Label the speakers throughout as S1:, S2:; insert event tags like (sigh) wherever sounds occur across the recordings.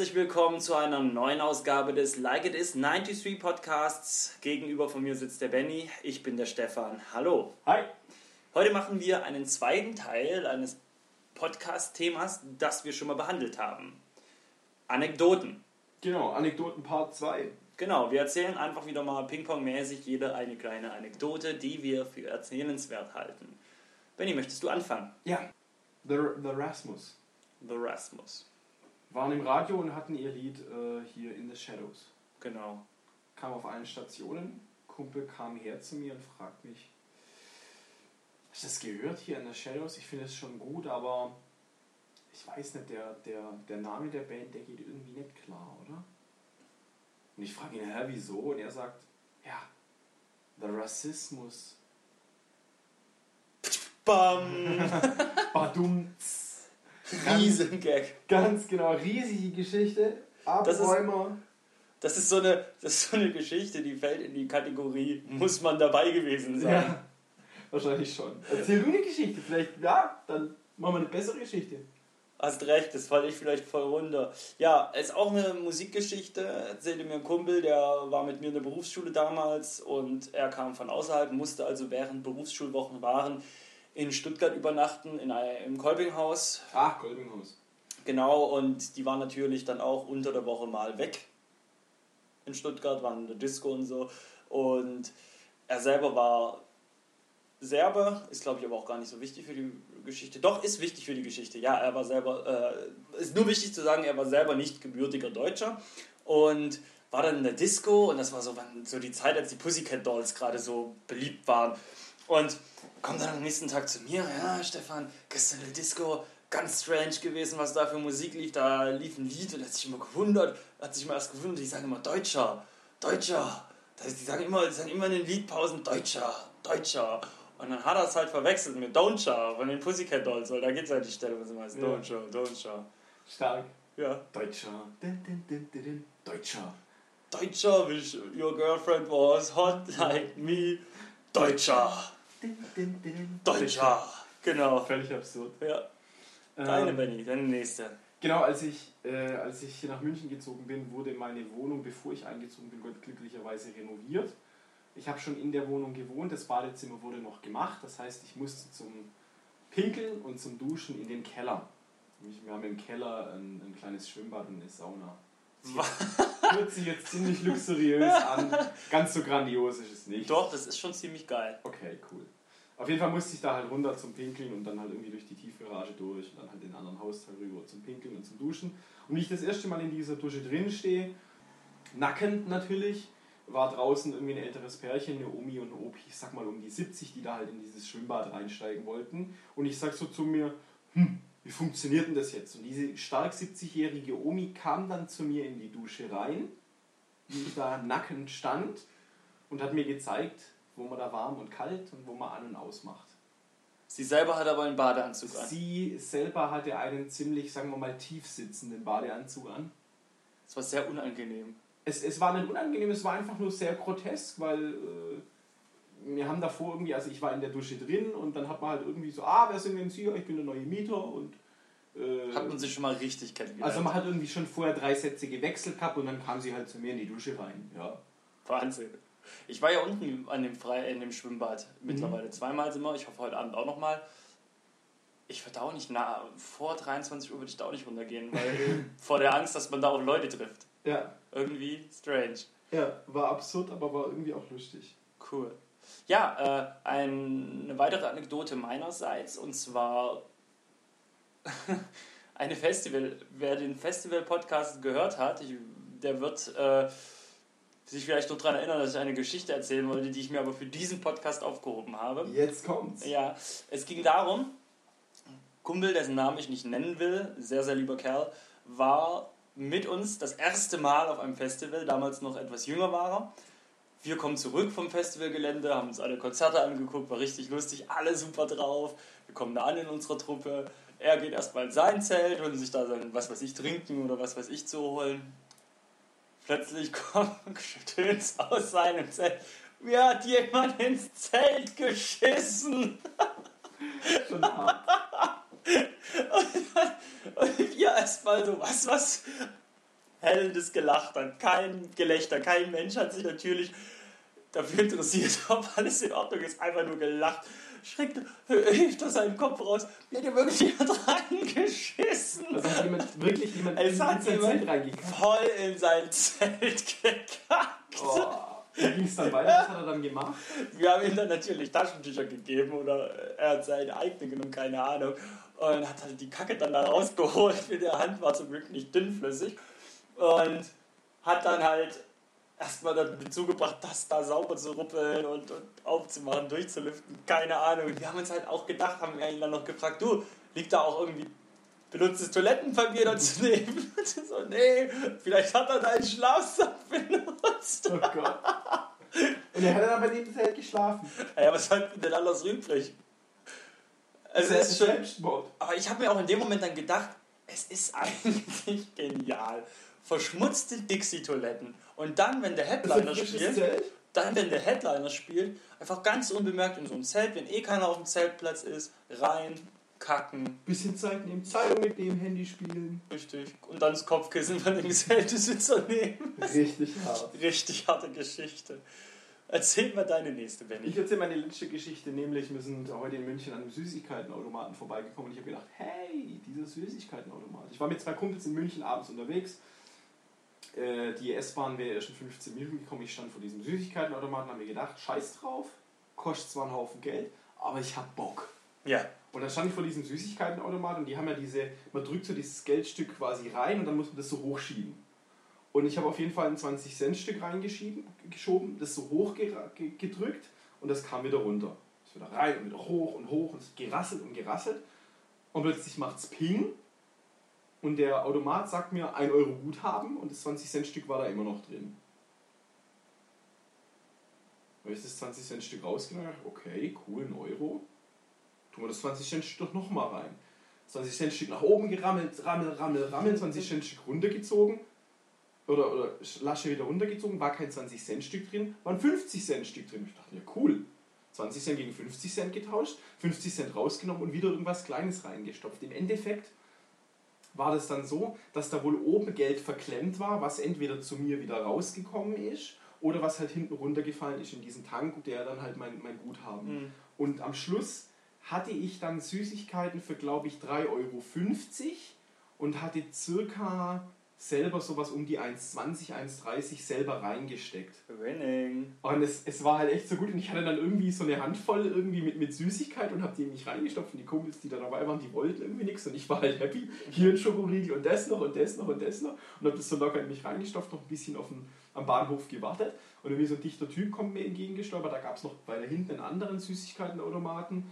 S1: Herzlich willkommen zu einer neuen Ausgabe des Like It Is 93 Podcasts. Gegenüber von mir sitzt der Benny, ich bin der Stefan. Hallo.
S2: Hi.
S1: Heute machen wir einen zweiten Teil eines Podcast-Themas, das wir schon mal behandelt haben. Anekdoten.
S2: Genau, Anekdoten Part 2.
S1: Genau, wir erzählen einfach wieder mal Ping-Pong-mäßig jede eine kleine Anekdote, die wir für erzählenswert halten. Benny, möchtest du anfangen?
S2: Ja. The, The Rasmus.
S1: The Rasmus.
S2: Waren im Radio und hatten ihr Lied äh, hier in the Shadows.
S1: Genau.
S2: Kam auf allen Stationen. Kumpel kam her zu mir und fragt mich, hast du das gehört hier in the Shadows? Ich finde es schon gut, aber ich weiß nicht, der, der, der Name der Band, der geht irgendwie nicht klar, oder? Und ich frage ihn, hä, wieso? Und er sagt, ja, The Rassismus.
S1: Bam! (laughs)
S2: Badum.
S1: Riesengag.
S2: Ganz genau, riesige Geschichte.
S1: Das ist-
S2: Abräumer.
S1: Das ist, so eine, das ist so eine Geschichte, die fällt in die Kategorie, muss man dabei gewesen sein.
S2: Ja, wahrscheinlich schon. Erzähl du eine Geschichte, vielleicht, ja, dann machen wir eine bessere Geschichte.
S1: Hast recht, das falle ich vielleicht voll runter. Ja, ist auch eine Musikgeschichte, erzählte mir ein Kumpel, der war mit mir in der Berufsschule damals und er kam von außerhalb, musste also während Berufsschulwochen waren in Stuttgart übernachten, in einem, im Kolpinghaus.
S2: Ach, Goldinghaus.
S1: Genau, und die waren natürlich dann auch unter der Woche mal weg in Stuttgart, waren in der Disco und so. Und er selber war Serbe, ist glaube ich aber auch gar nicht so wichtig für die Geschichte. Doch, ist wichtig für die Geschichte. Ja, er war selber, äh, ist nur wichtig zu sagen, er war selber nicht gebürtiger Deutscher und war dann in der Disco und das war so, so die Zeit, als die Pussycat Dolls gerade so beliebt waren. Und kommt dann am nächsten Tag zu mir, ja, Stefan, gestern in der Disco, ganz strange gewesen, was da für Musik lief. Da lief ein Lied und er hat sich immer gewundert, hat sich immer erst gewundert, die sagen immer Deutscher, Deutscher. Das Die sagen immer, die sagen immer in den Liedpausen Deutscher, Deutscher. Und dann hat er es halt verwechselt mit Don'tcha von den Pussycat Dolls, weil da geht es halt die Stelle, wo es immer heißt
S2: Ja.
S1: Don'tcha, Don'tcha.
S2: Stark.
S1: Ja.
S2: Deutscher. Deutscher.
S1: Deutscher, wish your girlfriend was hot like me. Deutscher, Deutscher. Genau.
S2: Völlig absurd.
S1: Ja. Deine
S2: Ähm,
S1: Benny, deine nächste.
S2: Genau, als ich, äh, als ich hier nach München gezogen bin, wurde meine Wohnung, bevor ich eingezogen bin, Gott glücklicherweise renoviert. Ich habe schon in der Wohnung gewohnt, das Badezimmer wurde noch gemacht, das heißt, ich musste zum Pinkeln und zum Duschen in den Keller. Wir haben im Keller ein, ein kleines Schwimmbad und eine Sauna. (laughs) Hört sich jetzt ziemlich luxuriös an. Ganz so grandios ist es nicht.
S1: Doch, das ist schon ziemlich geil.
S2: Okay, cool. Auf jeden Fall musste ich da halt runter zum Pinkeln und dann halt irgendwie durch die Tiefgarage durch und dann halt den anderen Hausteil rüber zum Pinkeln und zum Duschen. Und wie ich das erste Mal in dieser Dusche drin stehe, nackend natürlich, war draußen irgendwie ein älteres Pärchen, eine Omi und ein Opi, ich sag mal um die 70, die da halt in dieses Schwimmbad reinsteigen wollten. Und ich sag so zu mir, hm, wie funktioniert denn das jetzt? Und diese stark 70-jährige Omi kam dann zu mir in die Dusche rein, wie ich da nackend stand und hat mir gezeigt, wo man da warm und kalt und wo man an und aus macht.
S1: Sie selber hat aber einen Badeanzug an.
S2: Sie selber hatte einen ziemlich, sagen wir mal, tief sitzenden Badeanzug an.
S1: Das war sehr unangenehm.
S2: Es, es war nicht unangenehm, es war einfach nur sehr grotesk, weil äh, wir haben davor irgendwie, also ich war in der Dusche drin und dann hat man halt irgendwie so, ah, wer sind denn Sie? Ich bin der neue Mieter und äh,
S1: Hat man sich schon mal richtig kennengelernt.
S2: also man hat irgendwie schon vorher drei Sätze gewechselt gehabt und dann kam sie halt zu mir in die Dusche rein. Ja.
S1: Wahnsinn. Ich war ja unten an dem Frei in dem Schwimmbad mittlerweile zweimal sind wir. Ich hoffe heute Abend auch nochmal. Ich würde auch nicht nah, vor 23 Uhr würde ich da auch nicht runtergehen, weil (laughs) vor der Angst, dass man da auch Leute trifft.
S2: Ja.
S1: Irgendwie strange.
S2: ja, war absurd, aber war irgendwie auch lustig.
S1: Cool. Ja, äh, ein, eine weitere Anekdote meinerseits und zwar (laughs) eine Festival. Wer den Festival-Podcast gehört hat, ich, der wird äh, sich vielleicht noch daran erinnern, dass ich eine Geschichte erzählen wollte, die ich mir aber für diesen Podcast aufgehoben habe.
S2: Jetzt kommt's.
S1: Ja, es ging darum, Kumpel, dessen Namen ich nicht nennen will, sehr, sehr lieber Kerl, war mit uns das erste Mal auf einem Festival, damals noch etwas jünger war er. Wir kommen zurück vom Festivalgelände, haben uns alle Konzerte angeguckt, war richtig lustig, alle super drauf. Wir kommen da an in unserer Truppe. Er geht erstmal in sein Zelt, will sich da sein, was weiß ich, trinken oder was weiß ich zu holen. Plötzlich (laughs) kommt Töns aus seinem Zelt. Mir hat jemand ins Zelt geschissen.
S2: Schon hart. (laughs)
S1: Und wir erstmal so, was, was? Hellendes Gelachter, kein Gelächter, kein Mensch hat sich natürlich dafür interessiert, (laughs) ob alles in Ordnung ist, einfach nur gelacht. Schreckt, hebt er seinen Kopf raus. Wie hat hier wirklich jemand (laughs) reingeschissen?
S2: Also hat jemand, wirklich jemand
S1: Es
S2: in
S1: hat
S2: sein
S1: jemand
S2: Zelt reingekackt.
S1: voll in sein Zelt gekackt.
S2: Oh. Wie ging es dann weiter? Was hat er dann gemacht?
S1: Wir haben ihm dann natürlich Taschentücher gegeben oder er hat seine eigene genommen, keine Ahnung. Und hat halt die Kacke dann da rausgeholt. Mit der Hand war zum Glück nicht dünnflüssig. Und hat dann halt erstmal dazu gebracht, das da sauber zu ruppeln und, und aufzumachen, durchzulüften. Keine Ahnung. Wir haben uns halt auch gedacht, haben wir ihn dann noch gefragt, du, liegt da auch irgendwie benutztes Toilettenpapier dazu nehmen? (laughs) Und so, nee, vielleicht hat er deinen Schlafsack benutzt.
S2: Oh Gott. Und er hat dann bei dem Zelt geschlafen.
S1: Ja, was hat denn alles übrig? Also
S2: Das
S1: es ist schon,
S2: Selbstmord.
S1: aber ich habe mir auch in dem Moment dann gedacht, es ist (laughs) eigentlich genial. Verschmutzte Dixie-Toiletten. Und dann, wenn der Headliner spielt, dann, wenn der Headliner spielt, einfach ganz unbemerkt in so ein Zelt, wenn eh keiner auf dem Zeltplatz ist, rein, kacken,
S2: Bisschen Zeit nehmen, Zeitung mit dem Handy spielen.
S1: richtig. Und dann das Kopfkissen von dem (laughs) Zeltbesitzer nehmen.
S2: Richtig hart.
S1: Richtig harte Geschichte. Erzähl mal deine nächste, Benny.
S2: Ich erzähle meine letzte Geschichte, nämlich wir sind heute in München an einem Süßigkeitenautomaten vorbeigekommen und ich habe gedacht, hey, dieser Süßigkeitenautomat. Ich war mit zwei Kumpels in München abends unterwegs. Äh, Die S-Bahn wäre erst in 15 Minuten gekommen. Ich stand vor diesem Süßigkeitenautomaten und habe mir gedacht, scheiß drauf, kostet zwar einen Haufen Geld, aber ich hab Bock.
S1: Ja,
S2: Und dann stand ich vor diesem Süßigkeitenautomat und die haben ja diese, man drückt so dieses Geldstück quasi rein und dann muss man das so hochschieben. Und ich habe auf jeden Fall ein 20-Cent-Stück reingeschoben, das so hoch gedrückt und das kam wieder runter. Ist wieder rein und wieder hoch und hoch und es gerasselt und gerasselt. Und plötzlich macht es Ping und der Automat sagt mir 1 Euro Guthaben und das 20-Cent-Stück war da immer noch drin. Habe ich das 20-Cent-Stück rausgenommen und dachte, okay, cool, ein Euro. Tun wir das 20-Cent-Stück doch nochmal rein. 20-Cent-Stück nach oben gerammelt, rammel, rammel, rammel, 20-Cent-Stück runtergezogen. Oder, oder Lasche wieder runtergezogen, war kein 20-Cent-Stück drin, war ein 50-Cent-Stück drin. Ich dachte, ja cool. 20 Cent gegen 50 Cent getauscht, 50 Cent rausgenommen und wieder irgendwas Kleines reingestopft. Im Endeffekt war das dann so, dass da wohl oben Geld verklemmt war, was entweder zu mir wieder rausgekommen ist oder was halt hinten runtergefallen ist in diesen Tank, der dann halt mein, mein Guthaben.
S1: Mhm.
S2: Und am Schluss hatte ich dann Süßigkeiten für, glaube ich, 3,50 Euro und hatte circa selber sowas um die 1,20, 1,30 selber reingesteckt.
S1: Winning.
S2: Und es, es war halt echt so gut und ich hatte dann irgendwie so eine Handvoll irgendwie mit, mit Süßigkeit und habe die in mich reingestopft und die Kumpels, die da dabei waren, die wollten irgendwie nichts und ich war halt happy. Hier ein Schokoriegel und das noch und das noch und das noch und habe das so locker in mich reingestopft, noch ein bisschen auf dem, am Bahnhof gewartet und irgendwie so ein dichter Typ kommt mir entgegengestolpert, da gab es noch weiter hinten einen anderen Süßigkeitenautomaten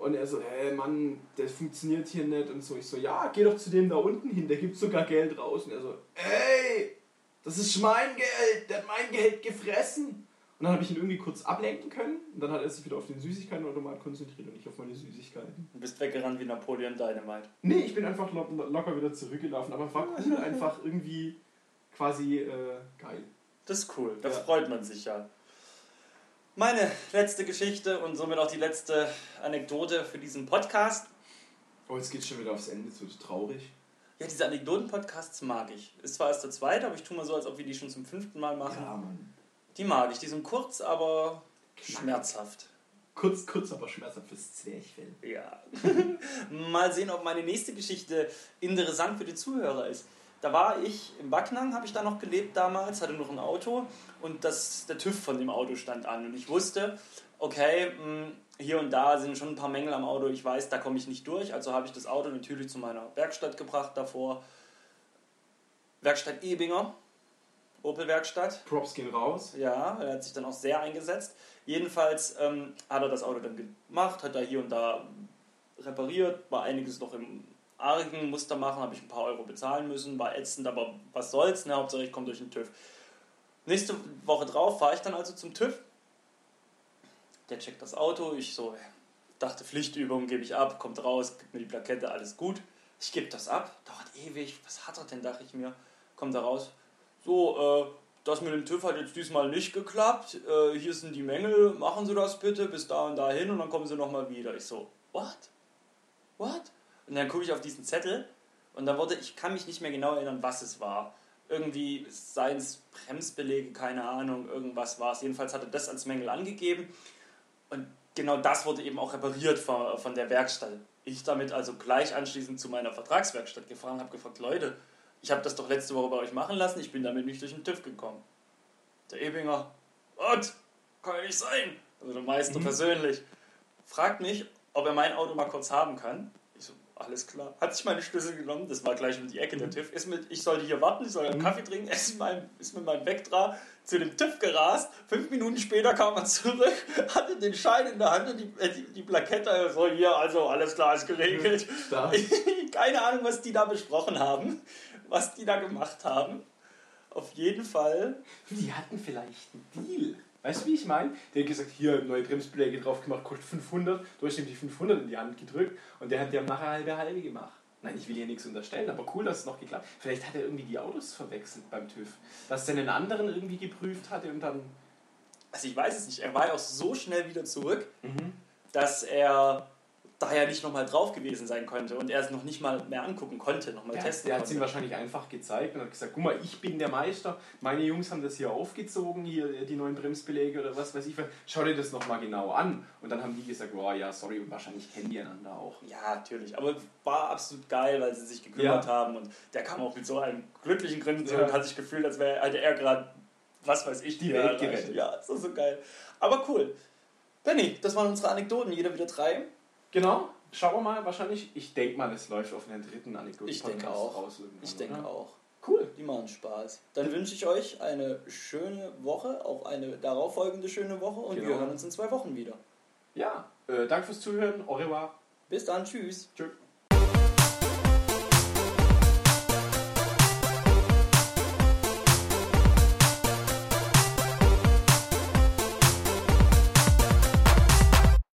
S2: und er so, hey Mann, das funktioniert hier nicht und so. Ich so, ja, geh doch zu dem da unten hin, der gibt sogar Geld raus. Und er so, ey, das ist mein Geld, der hat mein Geld gefressen. Und dann habe ich ihn irgendwie kurz ablenken können und dann hat er sich wieder auf den Süßigkeitenautomat konzentriert und nicht auf meine Süßigkeiten.
S1: Du bist weggerannt wie Napoleon Dynamite.
S2: Nee, ich bin einfach lo locker wieder zurückgelaufen, aber war cool, (laughs) einfach irgendwie quasi äh, geil.
S1: Das ist cool, da
S2: Ja.
S1: freut man sich ja. Meine letzte Geschichte und somit auch die letzte Anekdote für diesen Podcast.
S2: Oh, jetzt geht's schon wieder aufs Ende, es wird traurig.
S1: Ja, diese Anekdoten-Podcasts mag ich. Ist zwar erst der zweite, aber ich tue mal so, als ob wir die schon zum fünften Mal machen.
S2: Mann.
S1: Die mag ich. Die sind kurz, aber
S2: Knackig.
S1: schmerzhaft.
S2: Kurz, kurz, aber schmerzhaft fürs Zwerchfell.
S1: Ja. (laughs) Mal sehen, ob meine nächste Geschichte interessant für die Zuhörer ist. Da war ich im Backnang, habe ich da noch gelebt damals, hatte noch ein Auto und das, der TÜV von dem Auto stand an. Und ich wusste, okay, mh, hier und da sind schon ein paar Mängel am Auto, ich weiß, da komme ich nicht durch. Also habe ich das Auto natürlich zu meiner Werkstatt gebracht davor. Werkstatt Ebinger, Opel-Werkstatt.
S2: Props gehen raus.
S1: Ja, er hat sich dann auch sehr eingesetzt. Jedenfalls ähm, hat er das Auto dann gemacht, hat da hier und da repariert, war einiges noch im argen Muster machen, habe ich ein paar Euro bezahlen müssen, war ätzend, aber was soll's, ne? Hauptsache ich komme durch den TÜV. Nächste Woche drauf fahre ich dann also zum TÜV. Der checkt das Auto, ich so, dachte Pflichtübung, gebe ich ab, kommt raus, gibt mir die Plakette, alles gut. Ich gebe das ab, dauert ewig, was hat er denn, dachte ich mir, kommt da raus. So, äh, das mit dem TÜV hat jetzt diesmal nicht geklappt. Äh, hier sind die Mängel, machen Sie das bitte bis da und da hin und dann kommen Sie nochmal wieder. Ich so, what? What? Und dann gucke ich auf diesen Zettel und da wurde, ich kann mich nicht mehr genau erinnern, was es war. irgendwie seien es Bremsbelege, keine Ahnung, irgendwas war es. Jedenfalls hat er das als Mängel angegeben und genau das wurde eben auch repariert von, von der Werkstatt. Ich damit also gleich anschließend zu meiner Vertragswerkstatt gefahren, habe gefragt, Leute, ich habe das doch letzte Woche bei euch machen lassen, ich bin damit nicht durch den TÜV gekommen. Der Ebinger, was? Kann ja nicht sein. Also der Meister mhm. persönlich fragt mich, ob er mein Auto mal kurz haben kann. Alles klar. Hat sich meine Schlüssel genommen, das war gleich um die Ecke der mhm. TÜV. Ist mit, ich sollte hier warten, ich soll einen mhm. Kaffee trinken, ist, mein, ist mit meinem Vectra zu dem TÜV gerast. Fünf Minuten später kam er zurück, (laughs) hatte den Schein in der Hand und die, äh, die, die Plakette, so hier, also alles klar, ist geregelt. (laughs) Keine Ahnung, was die da besprochen haben, was die da gemacht haben. Auf jeden Fall.
S2: Die hatten vielleicht einen Deal. Weißt du, wie ich meine? Der hat gesagt, hier, neue Bremsbeläge drauf gemacht, kostet 500. Du hast ihm die 500 in die Hand gedrückt und der hat dir nachher halbe halbe gemacht. Nein, ich will hier nichts unterstellen, aber cool, dass es noch geklappt hat. Vielleicht hat er irgendwie die Autos verwechselt beim TÜV. Dass er einen anderen irgendwie geprüft hatte und dann...
S1: Also ich weiß es nicht. Er war ja auch so schnell wieder zurück, mhm. dass er da ja nicht nochmal drauf gewesen sein konnte und er es noch nicht mal mehr angucken konnte, nochmal
S2: ja,
S1: testen
S2: Der hat es ihm wahrscheinlich einfach gezeigt und hat gesagt, guck mal, ich bin der Meister, meine Jungs haben das hier aufgezogen, hier die neuen Bremsbeläge oder was weiß ich, schau dir das nochmal genau an. Und dann haben die gesagt, oh ja, sorry, und wahrscheinlich kennen die einander auch.
S1: Ja, natürlich, aber war absolut geil, weil sie sich gekümmert ja. haben und der kam auch mit so einem glücklichen Grinsen zurück, ja. hat sich gefühlt, als wäre er gerade, was weiß ich,
S2: die Welt gerettet.
S1: Ja, so, so geil. Aber cool. Benny, das waren unsere Anekdoten, jeder wieder drei.
S2: Genau. Schauen wir mal, wahrscheinlich. Ich denke mal, es läuft auf einen dritten Anekdoten
S1: Ich denke auch.
S2: Raus
S1: ich denke auch.
S2: Cool.
S1: Die machen Spaß. Dann wünsche ich euch eine schöne Woche, auch eine darauffolgende schöne Woche und genau. wir hören uns in zwei Wochen wieder.
S2: Ja, äh, danke fürs Zuhören. Au revoir.
S1: Bis dann. Tschüss.
S2: Tschüss.